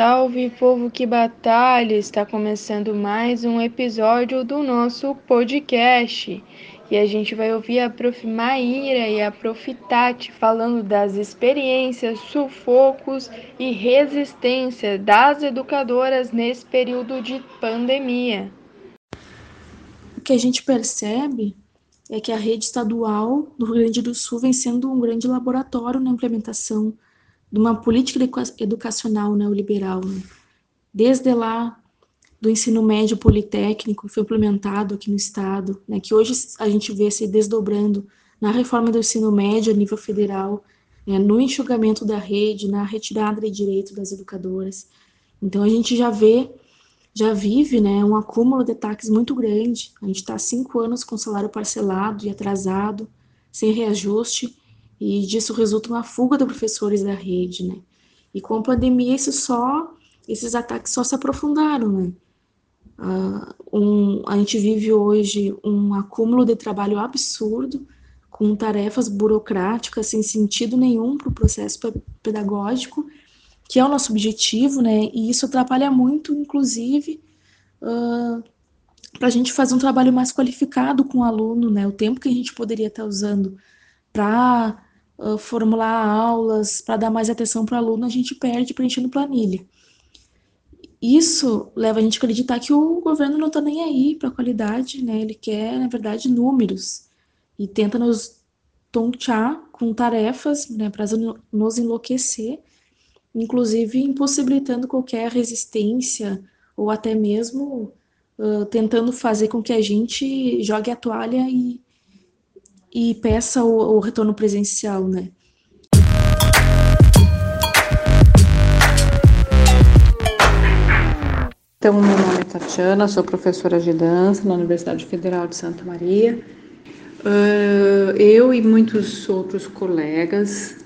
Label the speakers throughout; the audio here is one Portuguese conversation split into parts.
Speaker 1: salve, povo que batalha! Está começando mais um episódio do nosso podcast. E a gente vai ouvir a Prof. Maíra e a Prof. Tati falando das experiências, sufocos e resistência das educadoras nesse período de pandemia.
Speaker 2: O que a gente percebe é que a rede estadual do Rio Grande do Sul vem sendo um grande laboratório na implementação de uma política educacional neoliberal. Né? Desde lá do ensino médio politécnico, que foi implementado aqui no Estado, né, que hoje a gente vê se desdobrando na reforma do ensino médio a nível federal, né, no enxugamento da rede, na retirada de direito das educadoras. Então, a gente já vê, já vive né, um acúmulo de ataques muito grande. A gente está cinco anos com salário parcelado e atrasado, sem reajuste, e disso resulta uma fuga de professores da rede, né? E com a pandemia, isso só, esses ataques só se aprofundaram, né? Uh, um, a gente vive hoje um acúmulo de trabalho absurdo, com tarefas burocráticas sem sentido nenhum para o processo pedagógico, que é o nosso objetivo, né? E isso atrapalha muito, inclusive, uh, para a gente fazer um trabalho mais qualificado com o aluno, né? O tempo que a gente poderia estar usando para formular aulas, para dar mais atenção para o aluno, a gente perde preenchendo planilha. Isso leva a gente a acreditar que o governo não está nem aí para a qualidade, né? Ele quer, na verdade, números e tenta nos tontear com tarefas né, para nos enlouquecer, inclusive impossibilitando qualquer resistência ou até mesmo uh, tentando fazer com que a gente jogue a toalha e e peça o, o retorno presencial, né?
Speaker 3: Então, meu nome é Tatiana, sou professora de dança na Universidade Federal de Santa Maria. Uh, eu e muitos outros colegas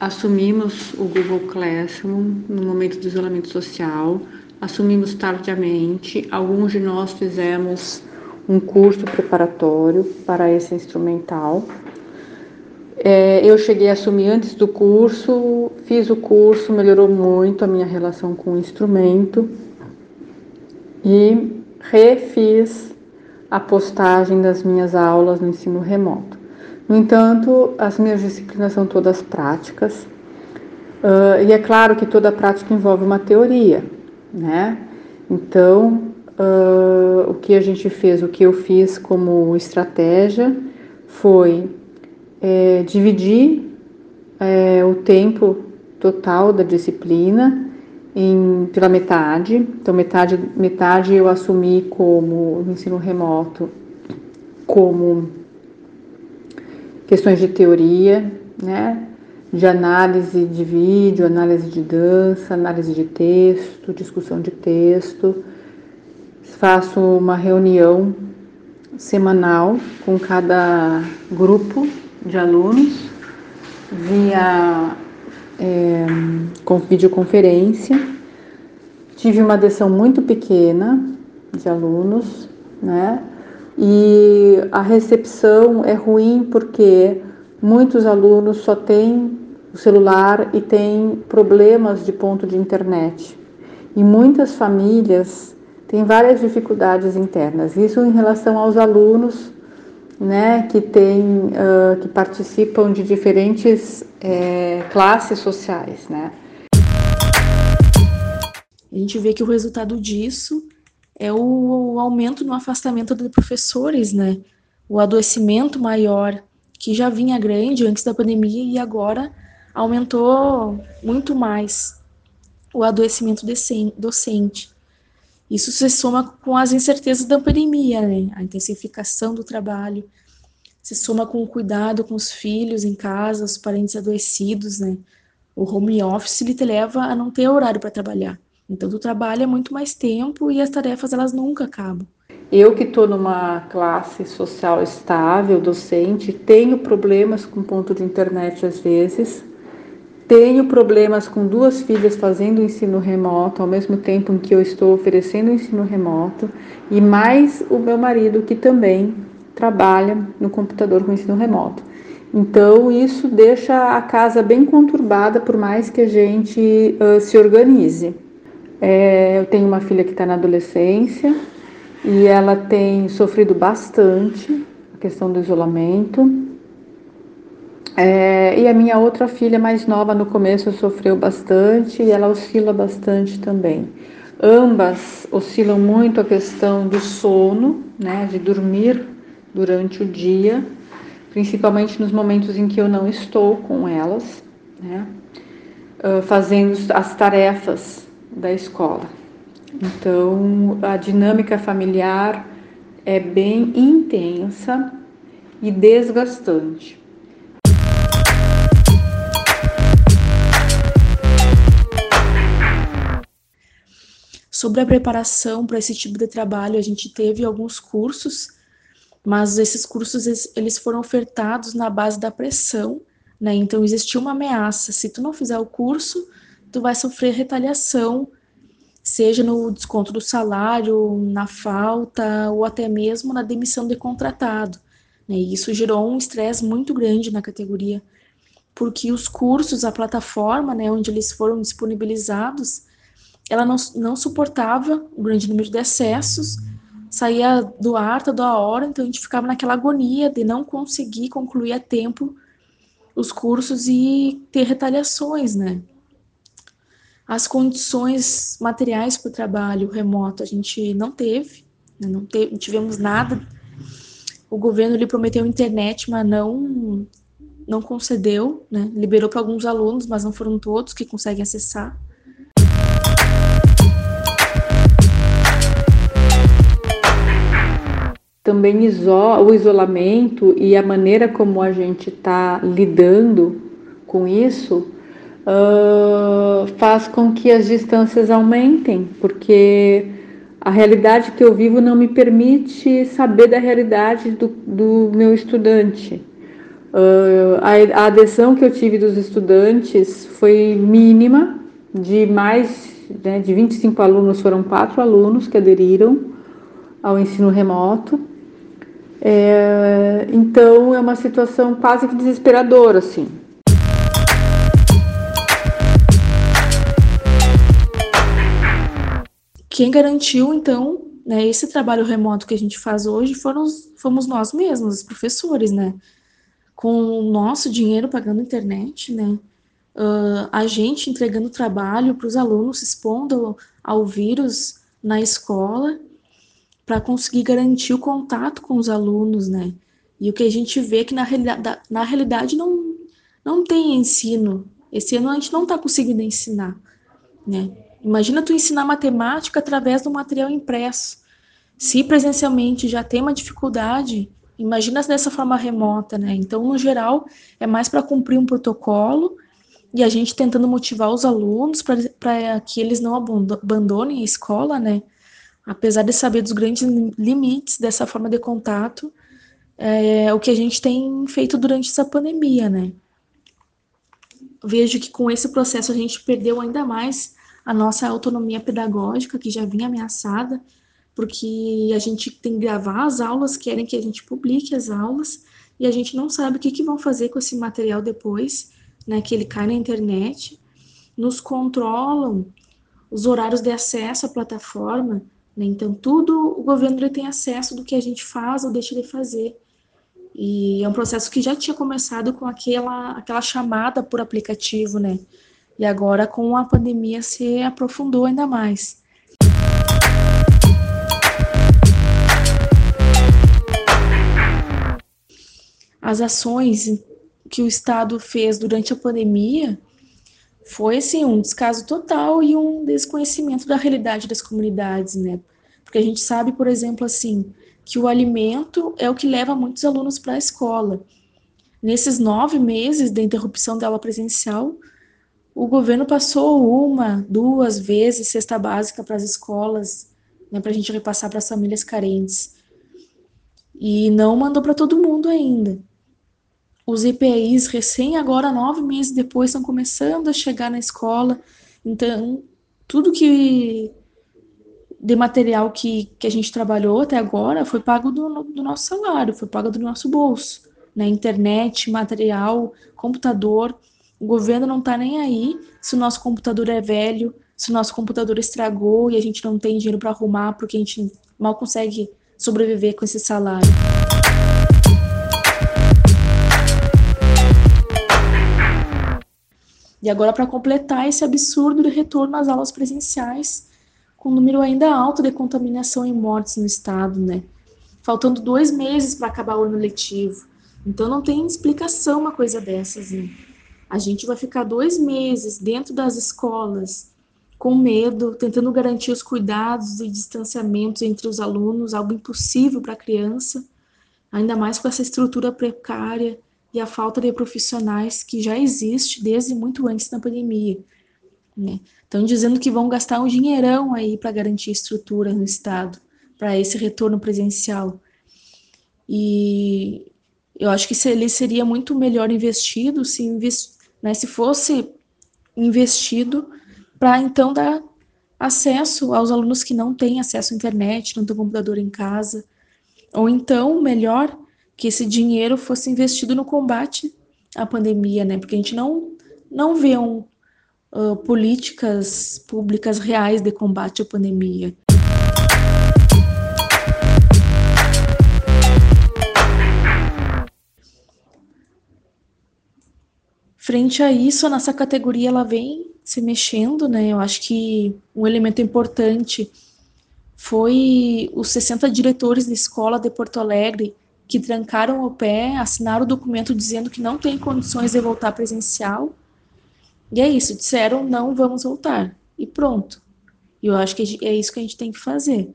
Speaker 3: assumimos o Google Classroom no momento do isolamento social, assumimos tardiamente. Alguns de nós fizemos um curso preparatório para esse instrumental. É, eu cheguei a assumir antes do curso, fiz o curso, melhorou muito a minha relação com o instrumento e refiz a postagem das minhas aulas no ensino remoto. No entanto, as minhas disciplinas são todas práticas, uh, e é claro que toda prática envolve uma teoria, né? Então, uh, o que a gente fez, o que eu fiz como estratégia foi é, dividir é, o tempo total da disciplina em, pela metade. Então, metade, metade eu assumi como ensino remoto, como questões de teoria, né? de análise de vídeo, análise de dança, análise de texto, discussão de texto, faço uma reunião semanal com cada grupo de alunos via é, com videoconferência. Tive uma adesão muito pequena de alunos, né? E a recepção é ruim porque muitos alunos só têm o celular e têm problemas de ponto de internet. E muitas famílias tem várias dificuldades internas. Isso em relação aos alunos, né, que tem, uh, que participam de diferentes é, classes sociais, né.
Speaker 2: A gente vê que o resultado disso é o, o aumento no afastamento de professores, né, o adoecimento maior que já vinha grande antes da pandemia e agora aumentou muito mais o adoecimento docente. Isso se soma com as incertezas da pandemia, né? A intensificação do trabalho, se soma com o cuidado com os filhos em casa, os parentes adoecidos, né? O home office te leva a não ter horário para trabalhar. Então tu trabalha muito mais tempo e as tarefas elas nunca acabam.
Speaker 3: Eu que estou numa classe social estável, docente, tenho problemas com ponto de internet às vezes, tenho problemas com duas filhas fazendo ensino remoto, ao mesmo tempo em que eu estou oferecendo ensino remoto, e mais o meu marido que também trabalha no computador com ensino remoto. Então, isso deixa a casa bem conturbada, por mais que a gente uh, se organize. É, eu tenho uma filha que está na adolescência e ela tem sofrido bastante a questão do isolamento. É, e a minha outra filha mais nova no começo sofreu bastante e ela oscila bastante também. Ambas oscilam muito a questão do sono, né, de dormir durante o dia principalmente nos momentos em que eu não estou com elas, né, fazendo as tarefas da escola. Então, a dinâmica familiar é bem intensa e desgastante.
Speaker 2: Sobre a preparação para esse tipo de trabalho, a gente teve alguns cursos mas esses cursos eles foram ofertados na base da pressão, né? Então existia uma ameaça, se tu não fizer o curso, tu vai sofrer retaliação, seja no desconto do salário, na falta ou até mesmo na demissão de contratado. Né? E isso gerou um estresse muito grande na categoria, porque os cursos, a plataforma, né, onde eles foram disponibilizados, ela não, não suportava o grande número de acessos saía do ar toda hora, então a gente ficava naquela agonia de não conseguir concluir a tempo os cursos e ter retaliações, né? As condições materiais para o trabalho remoto a gente não teve, né? não, teve, tivemos nada. O governo lhe prometeu internet, mas não não concedeu, né? Liberou para alguns alunos, mas não foram todos que conseguem acessar.
Speaker 3: Também o isolamento e a maneira como a gente está lidando com isso uh, faz com que as distâncias aumentem, porque a realidade que eu vivo não me permite saber da realidade do, do meu estudante. Uh, a, a adesão que eu tive dos estudantes foi mínima, de mais né, de 25 alunos, foram quatro alunos que aderiram ao ensino remoto. É, então é uma situação quase que desesperadora, assim.
Speaker 2: Quem garantiu, então, né, esse trabalho remoto que a gente faz hoje foram, fomos nós mesmos, os professores, né? Com o nosso dinheiro pagando internet, né? Uh, a gente entregando trabalho para os alunos, expondo ao vírus na escola para conseguir garantir o contato com os alunos, né? E o que a gente vê é que na realidade, na realidade não, não tem ensino. Esse ano a gente não está conseguindo ensinar, né? Imagina tu ensinar matemática através do material impresso. Se presencialmente já tem uma dificuldade, imagina dessa forma remota, né? Então, no geral, é mais para cumprir um protocolo e a gente tentando motivar os alunos para que eles não abandonem a escola, né? Apesar de saber dos grandes limites dessa forma de contato, é o que a gente tem feito durante essa pandemia, né? Vejo que com esse processo a gente perdeu ainda mais a nossa autonomia pedagógica, que já vinha ameaçada, porque a gente tem que gravar as aulas, querem que a gente publique as aulas, e a gente não sabe o que, que vão fazer com esse material depois, né, que ele cai na internet, nos controlam os horários de acesso à plataforma, né? Então, tudo o governo ele tem acesso do que a gente faz ou deixa de fazer. E é um processo que já tinha começado com aquela, aquela chamada por aplicativo, né? E agora, com a pandemia, se aprofundou ainda mais. As ações que o Estado fez durante a pandemia foi assim um descaso total e um desconhecimento da realidade das comunidades, né? Porque a gente sabe, por exemplo, assim, que o alimento é o que leva muitos alunos para a escola. Nesses nove meses da interrupção da aula presencial, o governo passou uma, duas vezes cesta básica para as escolas, né, para a gente repassar para as famílias carentes. E não mandou para todo mundo ainda os EPIs recém agora, nove meses depois, estão começando a chegar na escola. Então, tudo que de material que, que a gente trabalhou até agora foi pago do, do nosso salário, foi pago do nosso bolso. né, internet, material, computador. O governo não está nem aí se o nosso computador é velho, se o nosso computador estragou e a gente não tem dinheiro para arrumar porque a gente mal consegue sobreviver com esse salário. E agora, para completar esse absurdo de retorno às aulas presenciais, com um número ainda alto de contaminação e mortes no estado, né? Faltando dois meses para acabar o ano letivo. Então, não tem explicação uma coisa dessas, né? A gente vai ficar dois meses dentro das escolas, com medo, tentando garantir os cuidados e distanciamentos entre os alunos, algo impossível para a criança, ainda mais com essa estrutura precária a falta de profissionais que já existe desde muito antes da pandemia. Né? Estão dizendo que vão gastar um dinheirão aí para garantir estrutura no Estado, para esse retorno presencial. E eu acho que ele seria muito melhor investido se, invest, né, se fosse investido para então dar acesso aos alunos que não têm acesso à internet, não têm computador em casa, ou então, melhor, que esse dinheiro fosse investido no combate à pandemia, né? Porque a gente não não vê um, uh, políticas públicas reais de combate à pandemia. Frente a isso, a nossa categoria ela vem se mexendo, né? Eu acho que um elemento importante foi os 60 diretores de escola de Porto Alegre que trancaram o pé, assinaram o documento dizendo que não tem condições de voltar presencial. E é isso, disseram não vamos voltar. E pronto. E eu acho que é isso que a gente tem que fazer.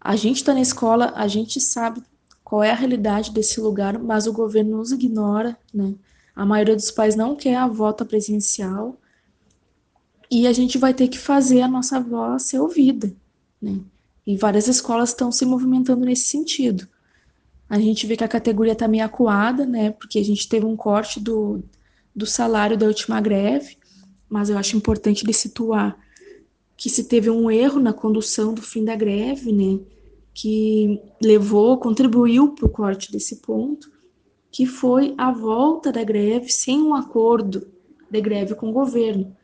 Speaker 2: A gente está na escola, a gente sabe qual é a realidade desse lugar, mas o governo nos ignora, né? A maioria dos pais não quer a volta presencial e a gente vai ter que fazer a nossa voz ser ouvida, né? E várias escolas estão se movimentando nesse sentido. A gente vê que a categoria está meio acuada, né? Porque a gente teve um corte do, do salário da última greve, mas eu acho importante de situar que se teve um erro na condução do fim da greve, né? Que levou, contribuiu para o corte desse ponto que foi a volta da greve sem um acordo de greve com o governo.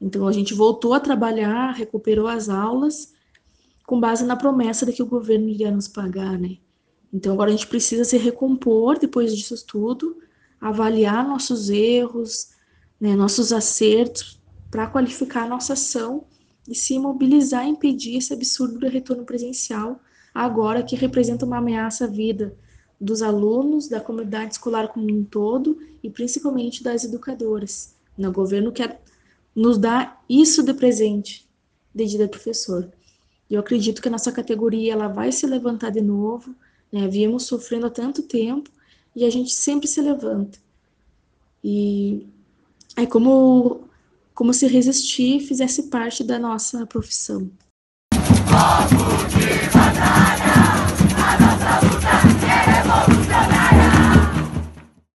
Speaker 2: Então a gente voltou a trabalhar, recuperou as aulas com base na promessa de que o governo iria nos pagar, né? Então agora a gente precisa se recompor depois disso tudo, avaliar nossos erros, né, nossos acertos para qualificar a nossa ação e se mobilizar e impedir esse absurdo do retorno presencial agora que representa uma ameaça à vida dos alunos, da comunidade escolar como um todo e principalmente das educadoras. O governo quer nos dar isso de presente, de dia professor. E eu acredito que a nossa categoria ela vai se levantar de novo. Né? Viemos sofrendo há tanto tempo e a gente sempre se levanta. E é como, como se resistir fizesse parte da nossa profissão. De